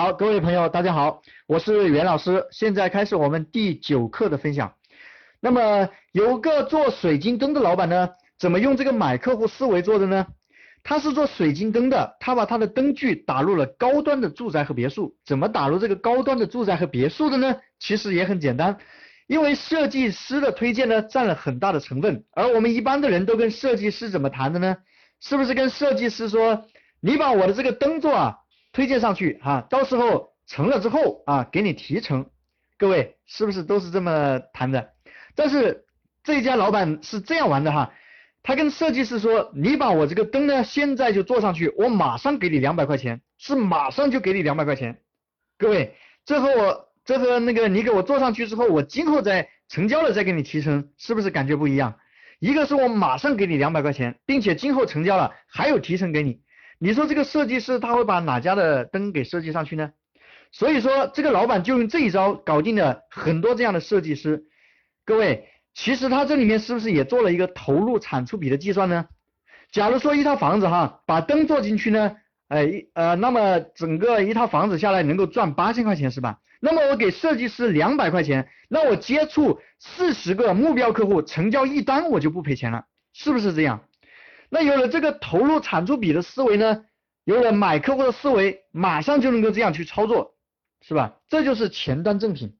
好，各位朋友，大家好，我是袁老师，现在开始我们第九课的分享。那么有个做水晶灯的老板呢，怎么用这个买客户思维做的呢？他是做水晶灯的，他把他的灯具打入了高端的住宅和别墅。怎么打入这个高端的住宅和别墅的呢？其实也很简单，因为设计师的推荐呢占了很大的成分，而我们一般的人都跟设计师怎么谈的呢？是不是跟设计师说，你把我的这个灯座啊？推荐上去哈，到时候成了之后啊，给你提成。各位是不是都是这么谈的？但是这家老板是这样玩的哈，他跟设计师说，你把我这个灯呢，现在就做上去，我马上给你两百块钱，是马上就给你两百块钱。各位，这和我这和那个你给我做上去之后，我今后再成交了再给你提成，是不是感觉不一样？一个是我马上给你两百块钱，并且今后成交了还有提成给你。你说这个设计师他会把哪家的灯给设计上去呢？所以说这个老板就用这一招搞定了很多这样的设计师。各位，其实他这里面是不是也做了一个投入产出比的计算呢？假如说一套房子哈，把灯做进去呢，哎呃，那么整个一套房子下来能够赚八千块钱是吧？那么我给设计师两百块钱，那我接触四十个目标客户，成交一单我就不赔钱了，是不是这样？那有了这个投入产出比的思维呢，有了买客户的思维，马上就能够这样去操作，是吧？这就是前端正品。